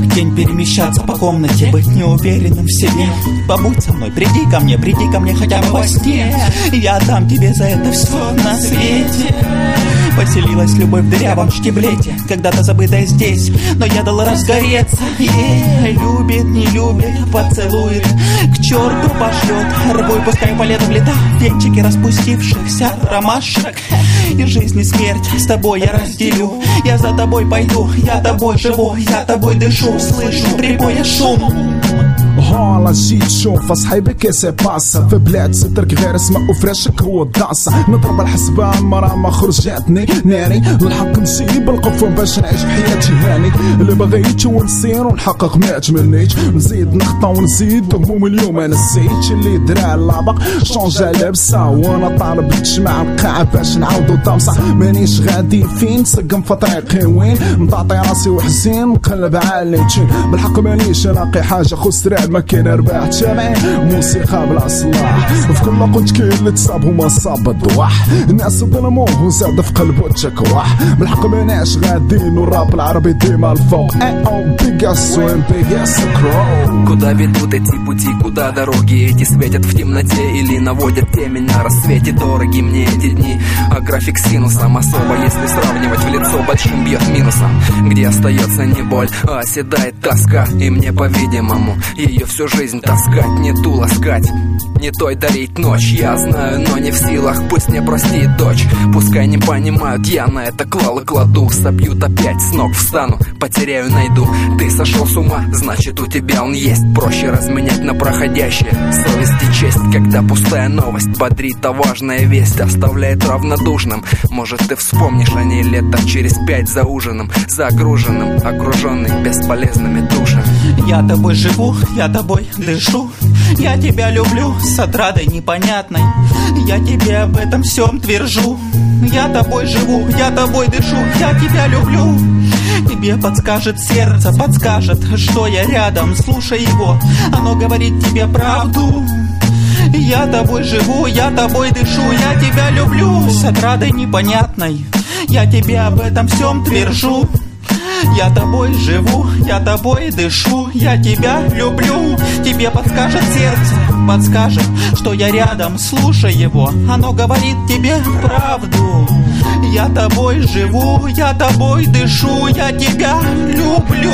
перемещаться по комнате, быть неуверенным в себе. Побудь со мной, приди ко мне, приди ко мне хотя бы во сне. Я дам тебе за это все на свете. Поселилась любовь в дырявом штиблете Когда-то забытая здесь, но я дал разгореться Ей любит, не любит, поцелует К черту пошлет, рвой пускай по лету в лета Венчики распустившихся ромашек И жизнь и смерть с тобой я разделю Я за тобой пойду, я тобой живу Я тобой дышу, слышу прибоя шум هون جيت تشوف اصحابي كيسي باسا في بلاد سترك غير اسمه وفراشك هو الداسة نضرب الحسبان مرة ما خرجتني ناري الحق نسيب القفون باش نعيش حياتي هاني. اللي بغيت ونسير ونحقق ما تمنيت نزيد نخطى ونزيد هموم اليوم أنا نسيت. اللي درا اللابق شونجا لابسة. وأنا طالب تجمع القاعة باش نعاودو طامسة مانيش غادي فين سقم في طريقي. وين؟ مطاطي راسي وحزين نقلب عالي. بالحق مانيش نلاقي حاجة خسران ما كاين ارباح تابعين موسيقى بلا صلاح في كل قلت كاين اللي تصاب هما صاب الضواح الناس ظلموه وزاد في قلبه تشكواح بالحق ماناش غاديين والراب العربي ديما الفوق اي او بيجاس وين بيجاس كرو Куда ведут эти пути, куда дороги эти светят в темноте или наводят темень на рассвете Дороги мне эти дни, а график синусом особо Если сравнивать в лицо большим бьет минусом Где остается не боль, а оседает тоска И мне по-видимому ее всю жизнь таскать, не ту ласкать не той дарить ночь. Я знаю, но не в силах, пусть мне простит дочь. Пускай не понимают, я на это клал и кладу. Собьют опять, с ног встану, потеряю, найду. Ты сошел с ума, значит у тебя он есть. Проще разменять на проходящее. Совесть и честь, когда пустая новость Бодрит, а важная весть оставляет равнодушным. Может ты вспомнишь о ней лето через пять за ужином Загруженным, окруженный бесполезными душами. Я тобой живу, я тобой дышу Я тебя люблю с отрадой непонятной. Я тебе об этом всем твержу. Я тобой живу, я тобой дышу. Я тебя люблю. Тебе подскажет сердце, подскажет, что я рядом. Слушай его, оно говорит тебе правду. Я тобой живу, я тобой дышу, я тебя люблю С отрадой непонятной. Я тебе об этом всем твержу я тобой живу, я тобой дышу, я тебя люблю. Тебе подскажет сердце, подскажет, что я рядом Слушай его, оно говорит тебе правду. Я тобой живу, я тобой дышу, я тебя люблю